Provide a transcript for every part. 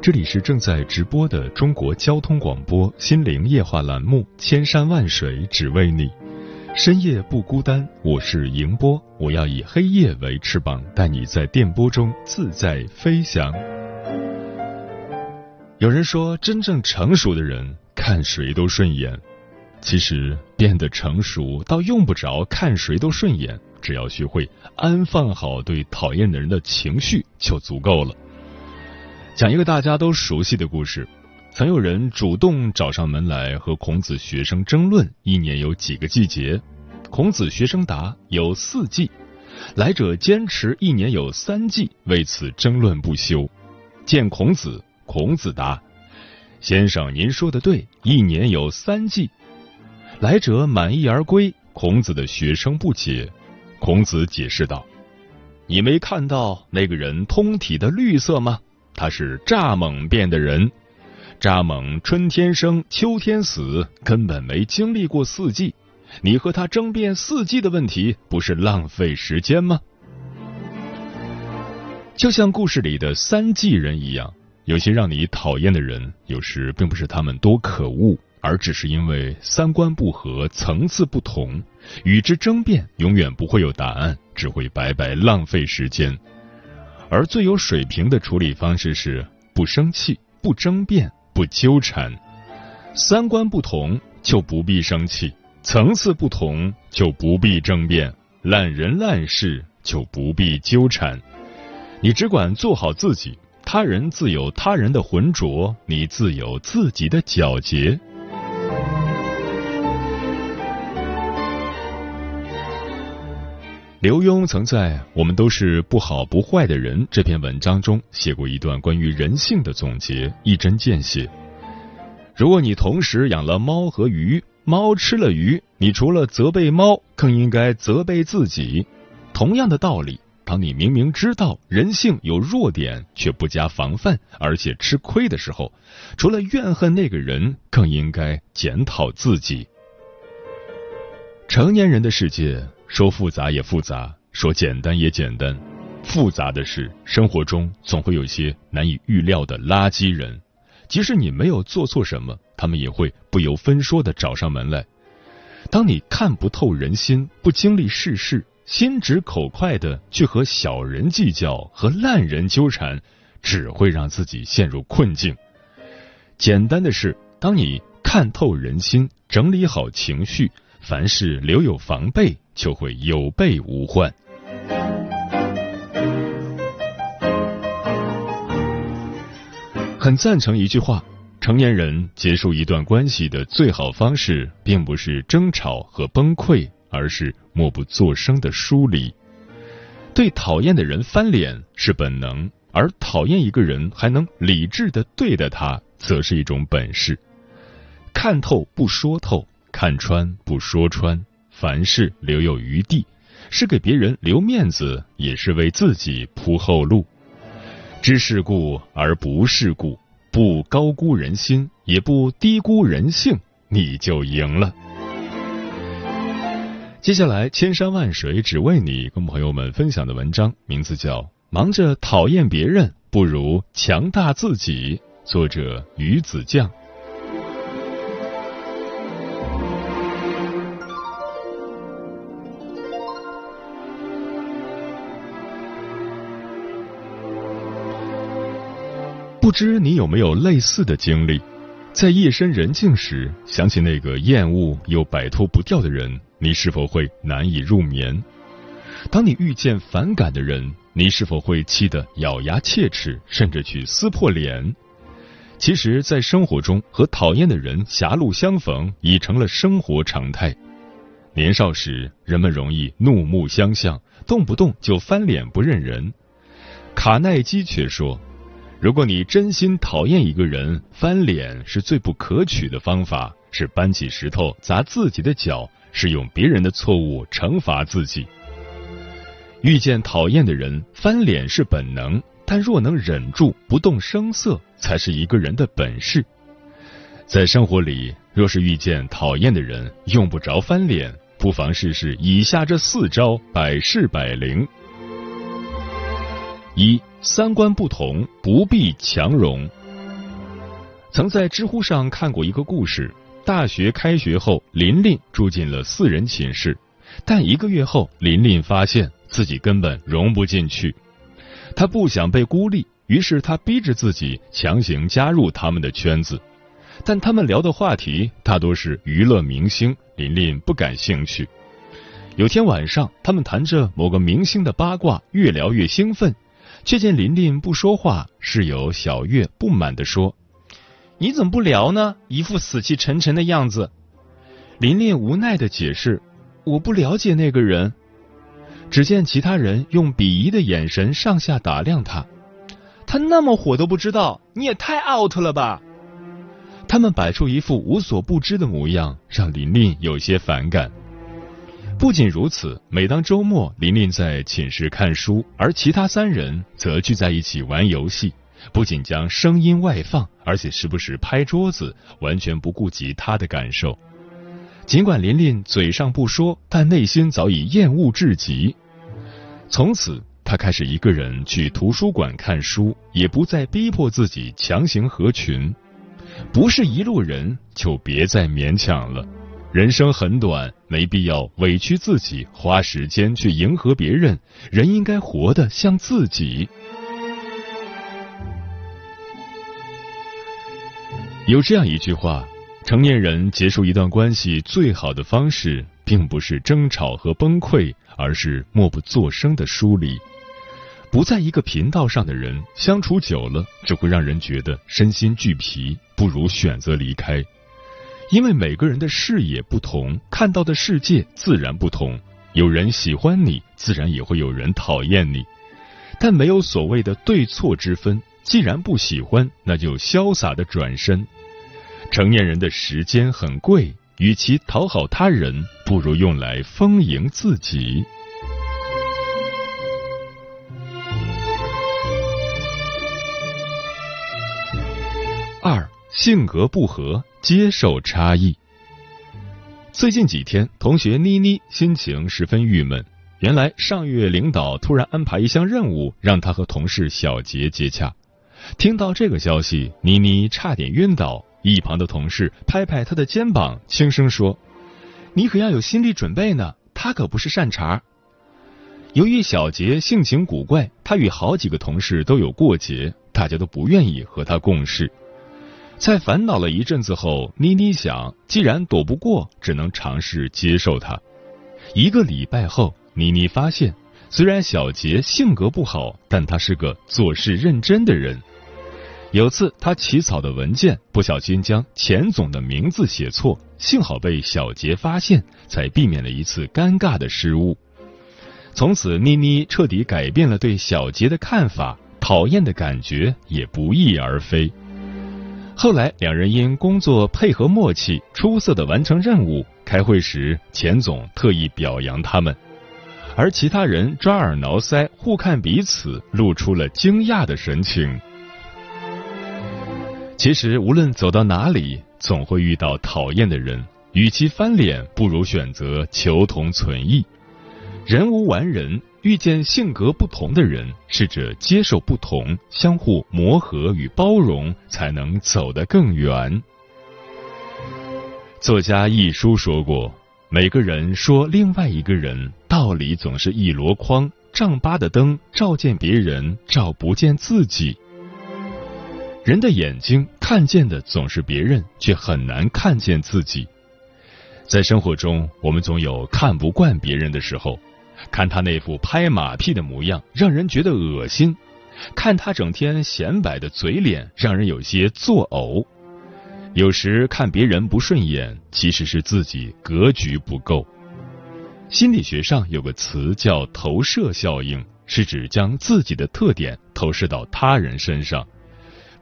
这里是正在直播的中国交通广播心灵夜话栏目《千山万水只为你》，深夜不孤单。我是迎波，我要以黑夜为翅膀，带你在电波中自在飞翔。有人说，真正成熟的人看谁都顺眼。其实，变得成熟倒用不着看谁都顺眼。只要学会安放好对讨厌的人的情绪就足够了。讲一个大家都熟悉的故事：曾有人主动找上门来和孔子学生争论一年有几个季节。孔子学生答：有四季。来者坚持一年有三季，为此争论不休。见孔子，孔子答：先生您说的对，一年有三季。来者满意而归。孔子的学生不解。孔子解释道：“你没看到那个人通体的绿色吗？他是蚱蜢变的人。蚱蜢春天生，秋天死，根本没经历过四季。你和他争辩四季的问题，不是浪费时间吗？就像故事里的三季人一样，有些让你讨厌的人，有时并不是他们多可恶。”而只是因为三观不合、层次不同，与之争辩永远不会有答案，只会白白浪费时间。而最有水平的处理方式是不生气、不争辩、不纠缠。三观不同就不必生气，层次不同就不必争辩，烂人烂事就不必纠缠。你只管做好自己，他人自有他人的浑浊，你自有自己的皎洁。刘墉曾在《我们都是不好不坏的人》这篇文章中写过一段关于人性的总结，一针见血。如果你同时养了猫和鱼，猫吃了鱼，你除了责备猫，更应该责备自己。同样的道理，当你明明知道人性有弱点却不加防范，而且吃亏的时候，除了怨恨那个人，更应该检讨自己。成年人的世界。说复杂也复杂，说简单也简单。复杂的是，生活中总会有些难以预料的垃圾人，即使你没有做错什么，他们也会不由分说的找上门来。当你看不透人心，不经历世事，心直口快的去和小人计较，和烂人纠缠，只会让自己陷入困境。简单的是，当你看透人心，整理好情绪。凡事留有防备，就会有备无患。很赞成一句话：成年人结束一段关系的最好方式，并不是争吵和崩溃，而是默不作声的疏离。对讨厌的人翻脸是本能，而讨厌一个人还能理智的对待他，则是一种本事。看透不说透。看穿不说穿，凡事留有余地，是给别人留面子，也是为自己铺后路。知世故而不世故，不高估人心，也不低估人性，你就赢了。接下来，千山万水只为你，跟朋友们分享的文章名字叫《忙着讨厌别人，不如强大自己》，作者鱼子酱。不知你有没有类似的经历？在夜深人静时，想起那个厌恶又摆脱不掉的人，你是否会难以入眠？当你遇见反感的人，你是否会气得咬牙切齿，甚至去撕破脸？其实，在生活中和讨厌的人狭路相逢已成了生活常态。年少时，人们容易怒目相向，动不动就翻脸不认人。卡耐基却说。如果你真心讨厌一个人，翻脸是最不可取的方法，是搬起石头砸自己的脚，是用别人的错误惩罚自己。遇见讨厌的人，翻脸是本能，但若能忍住不动声色，才是一个人的本事。在生活里，若是遇见讨厌的人，用不着翻脸，不妨试试以下这四招，百试百灵。一三观不同不必强融。曾在知乎上看过一个故事：大学开学后，琳琳住进了四人寝室，但一个月后，琳琳发现自己根本融不进去。她不想被孤立，于是她逼着自己强行加入他们的圈子，但他们聊的话题大多是娱乐明星，琳琳不感兴趣。有天晚上，他们谈着某个明星的八卦，越聊越兴奋。却见琳琳不说话，室友小月不满地说：“你怎么不聊呢？一副死气沉沉的样子。”琳琳无奈的解释：“我不了解那个人。”只见其他人用鄙夷的眼神上下打量他，他那么火都不知道，你也太 out 了吧！他们摆出一副无所不知的模样，让琳琳有些反感。不仅如此，每当周末，琳琳在寝室看书，而其他三人则聚在一起玩游戏。不仅将声音外放，而且时不时拍桌子，完全不顾及他的感受。尽管琳琳嘴上不说，但内心早已厌恶至极。从此，他开始一个人去图书馆看书，也不再逼迫自己强行合群。不是一路人，就别再勉强了。人生很短，没必要委屈自己，花时间去迎合别人。人应该活得像自己。有这样一句话：成年人结束一段关系最好的方式，并不是争吵和崩溃，而是默不作声的疏离。不在一个频道上的人，相处久了只会让人觉得身心俱疲，不如选择离开。因为每个人的视野不同，看到的世界自然不同。有人喜欢你，自然也会有人讨厌你。但没有所谓的对错之分。既然不喜欢，那就潇洒的转身。成年人的时间很贵，与其讨好他人，不如用来丰盈自己。二，性格不合。接受差异。最近几天，同学妮妮心情十分郁闷。原来上月领导突然安排一项任务，让她和同事小杰接洽。听到这个消息，妮妮差点晕倒。一旁的同事拍拍她的肩膀，轻声说：“你可要有心理准备呢，他可不是善茬。”由于小杰性情古怪，他与好几个同事都有过节，大家都不愿意和他共事。在烦恼了一阵子后，妮妮想，既然躲不过，只能尝试接受他。一个礼拜后，妮妮发现，虽然小杰性格不好，但他是个做事认真的人。有次他起草的文件不小心将钱总的名字写错，幸好被小杰发现，才避免了一次尴尬的失误。从此，妮妮彻底改变了对小杰的看法，讨厌的感觉也不翼而飞。后来，两人因工作配合默契，出色的完成任务。开会时，钱总特意表扬他们，而其他人抓耳挠腮，互看彼此，露出了惊讶的神情。其实，无论走到哪里，总会遇到讨厌的人，与其翻脸，不如选择求同存异。人无完人。遇见性格不同的人，试着接受不同，相互磨合与包容，才能走得更远。作家一书说过：“每个人说另外一个人道理，总是一箩筐，丈八的灯照见别人，照不见自己。人的眼睛。”看见的总是别人，却很难看见自己。在生活中，我们总有看不惯别人的时候，看他那副拍马屁的模样，让人觉得恶心；看他整天显摆的嘴脸，让人有些作呕。有时看别人不顺眼，其实是自己格局不够。心理学上有个词叫投射效应，是指将自己的特点投射到他人身上。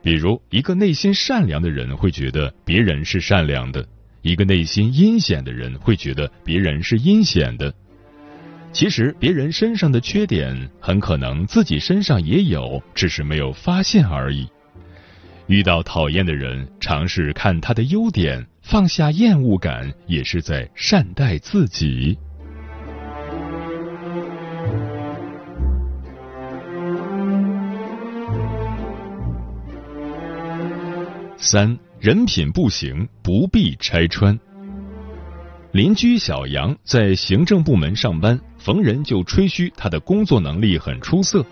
比如，一个内心善良的人会觉得别人是善良的；一个内心阴险的人会觉得别人是阴险的。其实，别人身上的缺点很可能自己身上也有，只是没有发现而已。遇到讨厌的人，尝试看他的优点，放下厌恶感，也是在善待自己。三人品不行，不必拆穿。邻居小杨在行政部门上班，逢人就吹嘘他的工作能力很出色。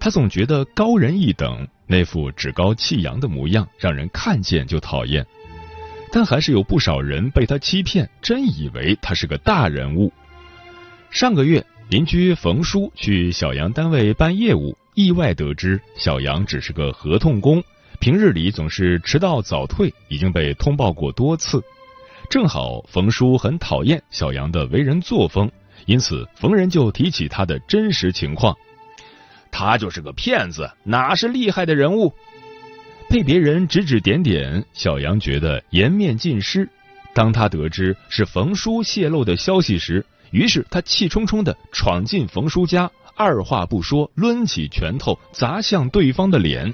他总觉得高人一等，那副趾高气扬的模样让人看见就讨厌。但还是有不少人被他欺骗，真以为他是个大人物。上个月，邻居冯叔去小杨单位办业务，意外得知小杨只是个合同工。平日里总是迟到早退，已经被通报过多次。正好冯叔很讨厌小杨的为人作风，因此逢人就提起他的真实情况。他就是个骗子，哪是厉害的人物？被别人指指点点，小杨觉得颜面尽失。当他得知是冯叔泄露的消息时，于是他气冲冲的闯进冯叔家，二话不说，抡起拳头砸向对方的脸。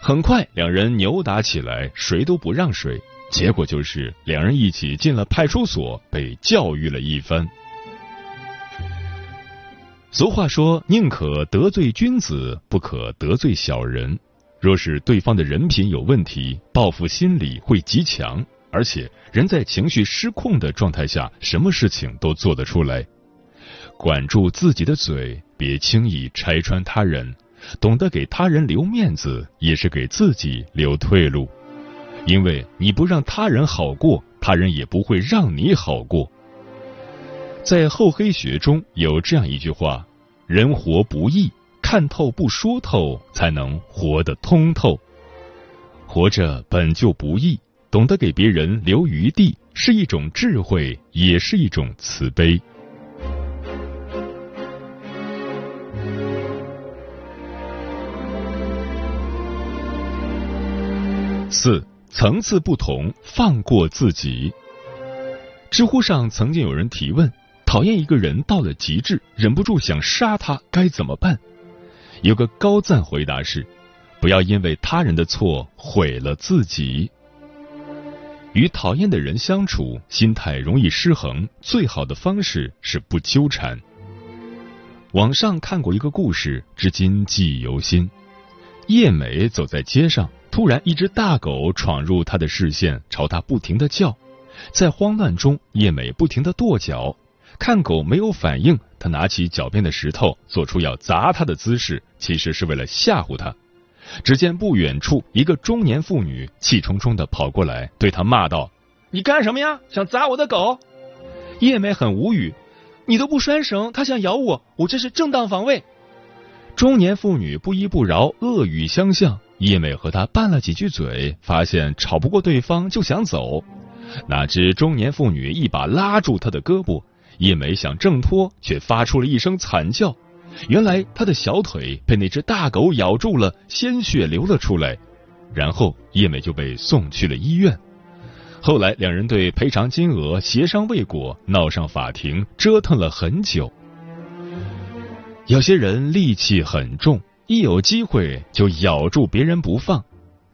很快，两人扭打起来，谁都不让谁。结果就是两人一起进了派出所，被教育了一番。俗话说：“宁可得罪君子，不可得罪小人。”若是对方的人品有问题，报复心理会极强，而且人在情绪失控的状态下，什么事情都做得出来。管住自己的嘴，别轻易拆穿他人。懂得给他人留面子，也是给自己留退路。因为你不让他人好过，他人也不会让你好过。在厚黑学中有这样一句话：人活不易，看透不说透，才能活得通透。活着本就不易，懂得给别人留余地，是一种智慧，也是一种慈悲。四层次不同，放过自己。知乎上曾经有人提问：讨厌一个人到了极致，忍不住想杀他，该怎么办？有个高赞回答是：不要因为他人的错毁了自己。与讨厌的人相处，心态容易失衡，最好的方式是不纠缠。网上看过一个故事，至今记忆犹新。叶美走在街上。突然，一只大狗闯入他的视线，朝他不停的叫。在慌乱中，叶美不停的跺脚，看狗没有反应，他拿起脚边的石头，做出要砸他的姿势，其实是为了吓唬他。只见不远处，一个中年妇女气冲冲的跑过来，对他骂道：“你干什么呀？想砸我的狗？”叶美很无语：“你都不拴绳，它想咬我，我这是正当防卫。”中年妇女不依不饶，恶语相向。叶美和他拌了几句嘴，发现吵不过对方，就想走。哪知中年妇女一把拉住他的胳膊，叶美想挣脱，却发出了一声惨叫。原来她的小腿被那只大狗咬住了，鲜血流了出来。然后叶美就被送去了医院。后来两人对赔偿金额协商未果，闹上法庭，折腾了很久。有些人戾气很重。一有机会就咬住别人不放，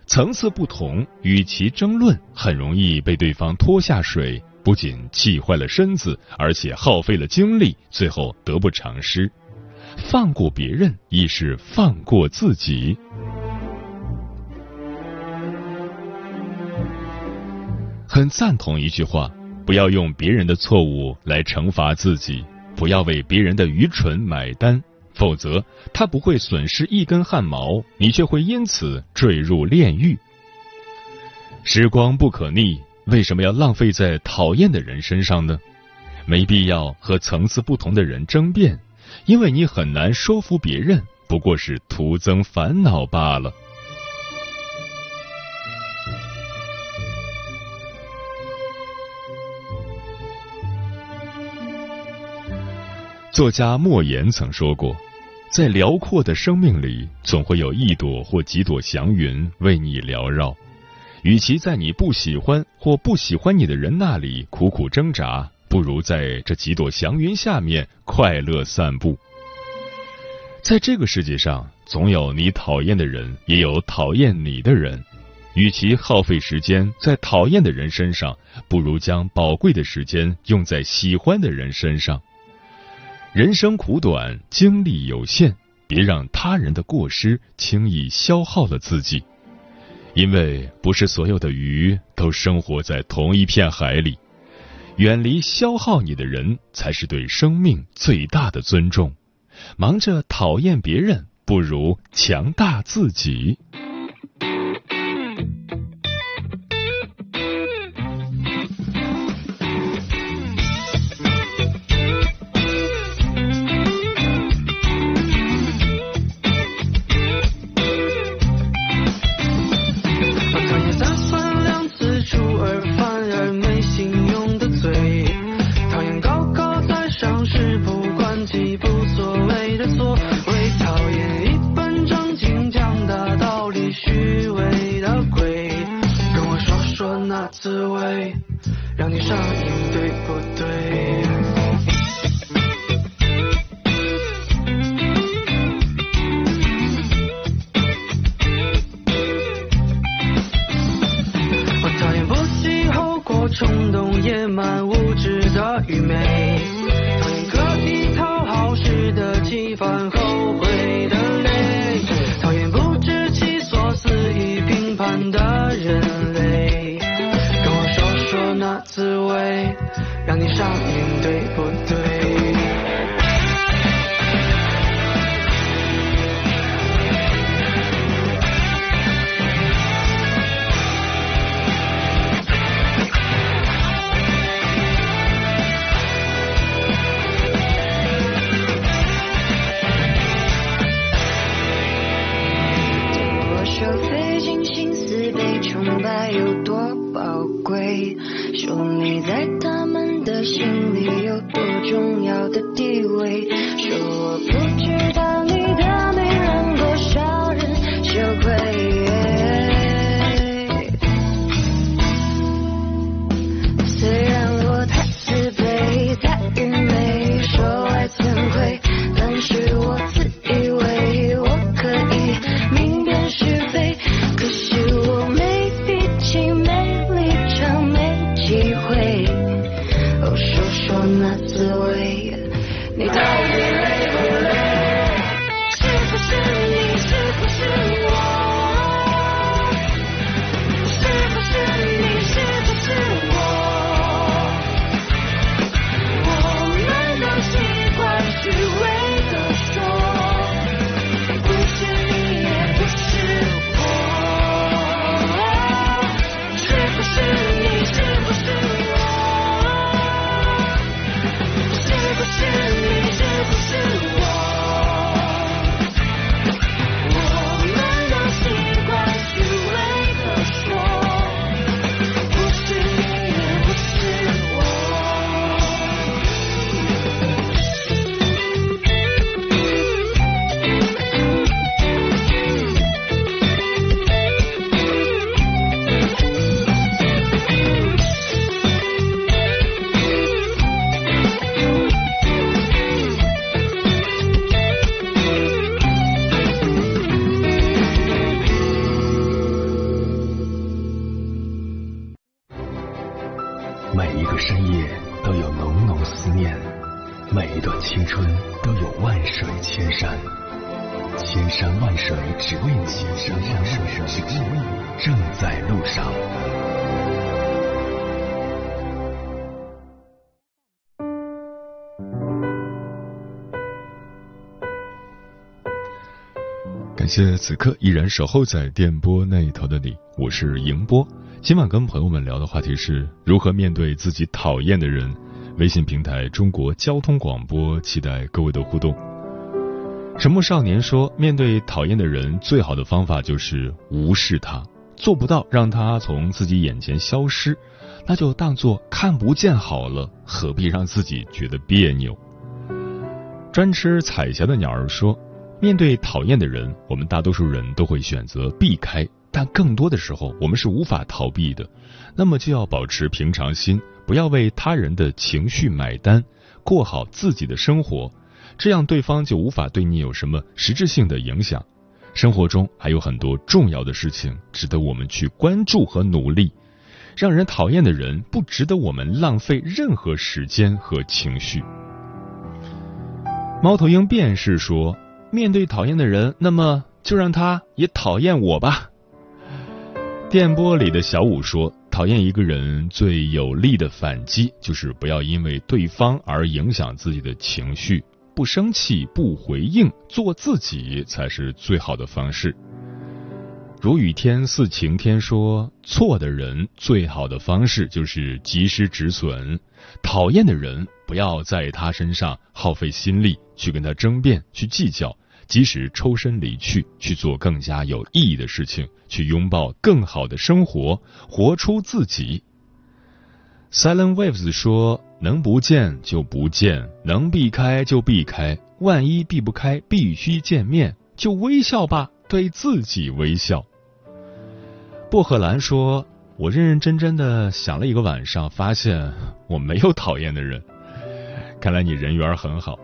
层次不同，与其争论，很容易被对方拖下水，不仅气坏了身子，而且耗费了精力，最后得不偿失。放过别人，亦是放过自己。很赞同一句话：不要用别人的错误来惩罚自己，不要为别人的愚蠢买单。否则，他不会损失一根汗毛，你却会因此坠入炼狱。时光不可逆，为什么要浪费在讨厌的人身上呢？没必要和层次不同的人争辩，因为你很难说服别人，不过是徒增烦恼罢了。作家莫言曾说过，在辽阔的生命里，总会有一朵或几朵祥云为你缭绕。与其在你不喜欢或不喜欢你的人那里苦苦挣扎，不如在这几朵祥云下面快乐散步。在这个世界上，总有你讨厌的人，也有讨厌你的人。与其耗费时间在讨厌的人身上，不如将宝贵的时间用在喜欢的人身上。人生苦短，精力有限，别让他人的过失轻易消耗了自己。因为不是所有的鱼都生活在同一片海里，远离消耗你的人，才是对生命最大的尊重。忙着讨厌别人，不如强大自己。感谢此刻依然守候在电波那一头的你，我是迎波。今晚跟朋友们聊的话题是如何面对自己讨厌的人。微信平台中国交通广播，期待各位的互动。沉默少年说：“面对讨厌的人，最好的方法就是无视他。做不到让他从自己眼前消失，那就当做看不见好了，何必让自己觉得别扭？”专吃彩霞的鸟儿说：“面对讨厌的人，我们大多数人都会选择避开。”但更多的时候，我们是无法逃避的，那么就要保持平常心，不要为他人的情绪买单，过好自己的生活，这样对方就无法对你有什么实质性的影响。生活中还有很多重要的事情值得我们去关注和努力，让人讨厌的人不值得我们浪费任何时间和情绪。猫头鹰便是说，面对讨厌的人，那么就让他也讨厌我吧。电波里的小五说：“讨厌一个人最有力的反击，就是不要因为对方而影响自己的情绪，不生气，不回应，做自己才是最好的方式。”如雨天似晴天说：“错的人最好的方式就是及时止损，讨厌的人不要在他身上耗费心力去跟他争辩，去计较。”即使抽身离去，去做更加有意义的事情，去拥抱更好的生活，活出自己。Silent Waves 说：“能不见就不见，能避开就避开。万一避不开，必须见面，就微笑吧，对自己微笑。”薄荷兰说：“我认认真真的想了一个晚上，发现我没有讨厌的人。看来你人缘很好。”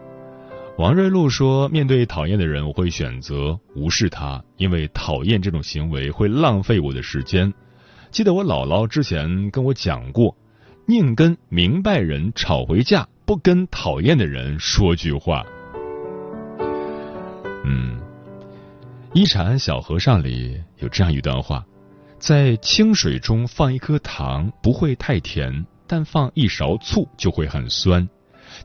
王瑞露说：“面对讨厌的人，我会选择无视他，因为讨厌这种行为会浪费我的时间。记得我姥姥之前跟我讲过，宁跟明白人吵回架，不跟讨厌的人说句话。”嗯，《一禅小和尚》里有这样一段话：在清水中放一颗糖不会太甜，但放一勺醋就会很酸。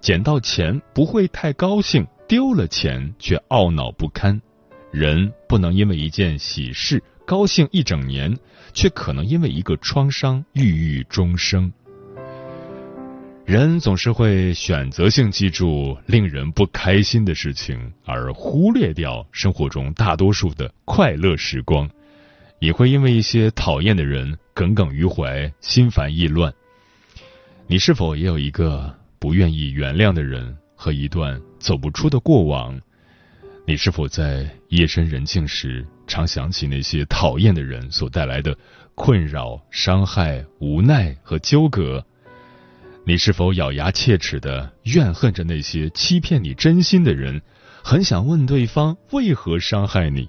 捡到钱不会太高兴，丢了钱却懊恼不堪。人不能因为一件喜事高兴一整年，却可能因为一个创伤郁郁终生。人总是会选择性记住令人不开心的事情，而忽略掉生活中大多数的快乐时光，也会因为一些讨厌的人耿耿于怀、心烦意乱。你是否也有一个？不愿意原谅的人和一段走不出的过往，你是否在夜深人静时常想起那些讨厌的人所带来的困扰、伤害、无奈和纠葛？你是否咬牙切齿的怨恨着那些欺骗你真心的人？很想问对方为何伤害你？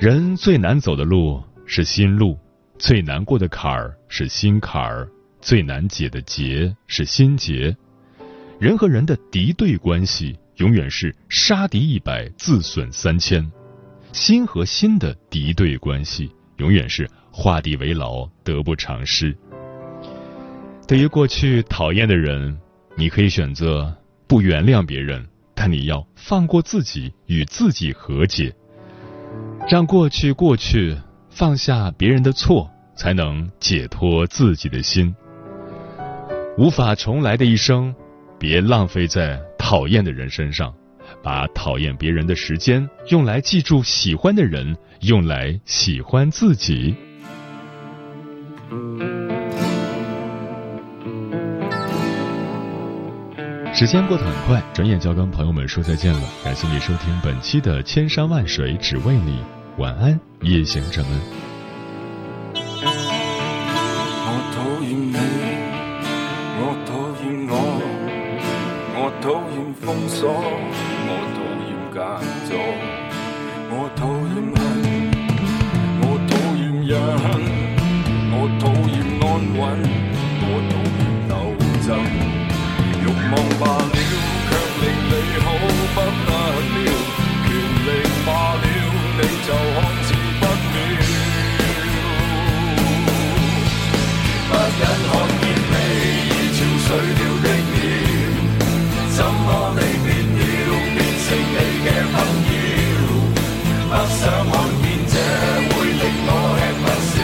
人最难走的路是心路，最难过的坎儿是心坎儿。最难解的结是心结，人和人的敌对关系永远是杀敌一百自损三千，心和心的敌对关系永远是画地为牢得不偿失。对于过去讨厌的人，你可以选择不原谅别人，但你要放过自己，与自己和解，让过去过去，放下别人的错，才能解脱自己的心。无法重来的一生，别浪费在讨厌的人身上，把讨厌别人的时间用来记住喜欢的人，用来喜欢自己。时间过得很快，转眼就要跟朋友们说再见了。感谢你收听本期的《千山万水只为你》，晚安，夜行者们。我讨厌我讨厌我，我讨厌封锁，我讨厌隔阻，我讨厌恨，我讨厌人，我讨厌安稳，我讨厌斗争。欲望罢了，却令你好不得了。权力罢了，你就看似不了。不忍看想看见这会令我吃不消，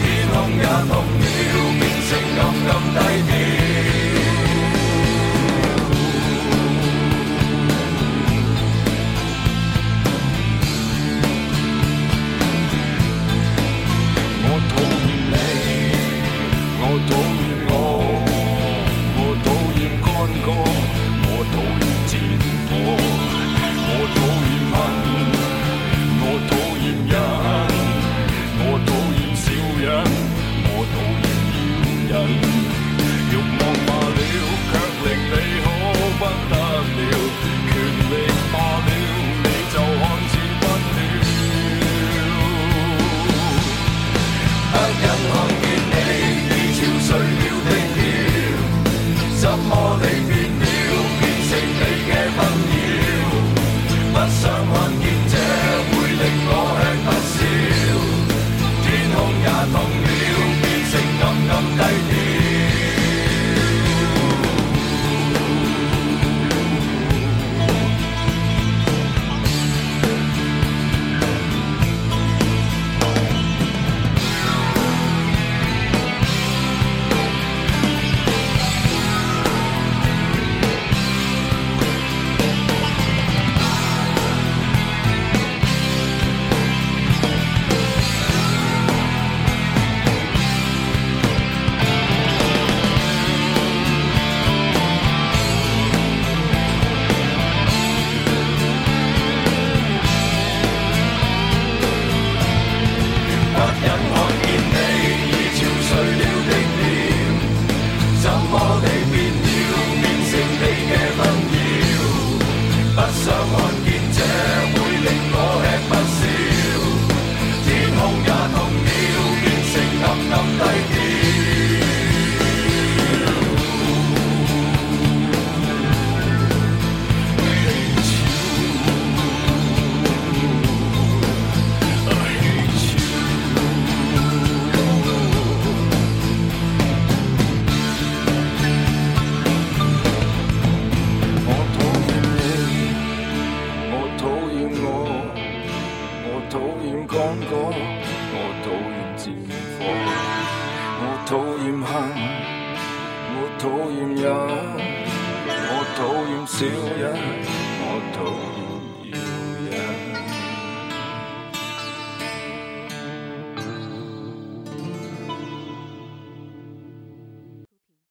天空也痛了，表情暗暗低。